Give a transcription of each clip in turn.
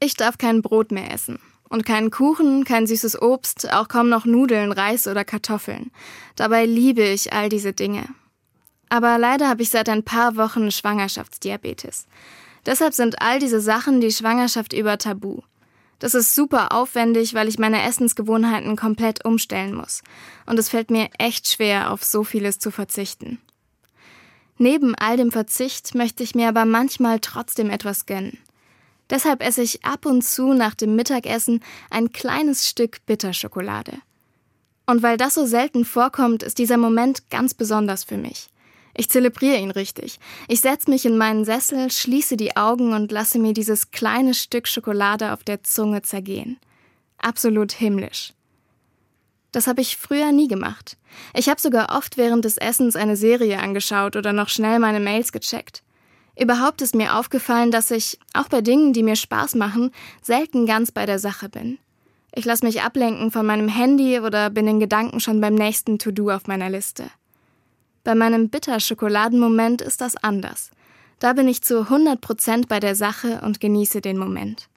Ich darf kein Brot mehr essen. Und keinen Kuchen, kein süßes Obst, auch kaum noch Nudeln, Reis oder Kartoffeln. Dabei liebe ich all diese Dinge. Aber leider habe ich seit ein paar Wochen Schwangerschaftsdiabetes. Deshalb sind all diese Sachen die Schwangerschaft über tabu. Das ist super aufwendig, weil ich meine Essensgewohnheiten komplett umstellen muss. Und es fällt mir echt schwer, auf so vieles zu verzichten. Neben all dem Verzicht möchte ich mir aber manchmal trotzdem etwas gönnen. Deshalb esse ich ab und zu nach dem Mittagessen ein kleines Stück Bitterschokolade. Und weil das so selten vorkommt, ist dieser Moment ganz besonders für mich. Ich zelebriere ihn richtig. Ich setze mich in meinen Sessel, schließe die Augen und lasse mir dieses kleine Stück Schokolade auf der Zunge zergehen. Absolut himmlisch. Das habe ich früher nie gemacht. Ich habe sogar oft während des Essens eine Serie angeschaut oder noch schnell meine Mails gecheckt. Überhaupt ist mir aufgefallen, dass ich, auch bei Dingen, die mir Spaß machen, selten ganz bei der Sache bin. Ich lasse mich ablenken von meinem Handy oder bin in Gedanken schon beim nächsten To-Do auf meiner Liste. Bei meinem Bitterschokoladenmoment ist das anders. Da bin ich zu 100% bei der Sache und genieße den Moment.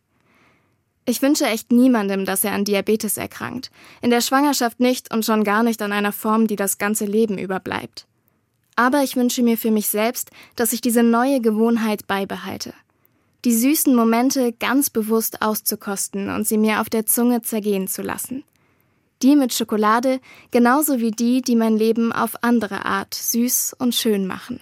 Ich wünsche echt niemandem, dass er an Diabetes erkrankt. In der Schwangerschaft nicht und schon gar nicht an einer Form, die das ganze Leben überbleibt. Aber ich wünsche mir für mich selbst, dass ich diese neue Gewohnheit beibehalte. Die süßen Momente ganz bewusst auszukosten und sie mir auf der Zunge zergehen zu lassen. Die mit Schokolade, genauso wie die, die mein Leben auf andere Art süß und schön machen.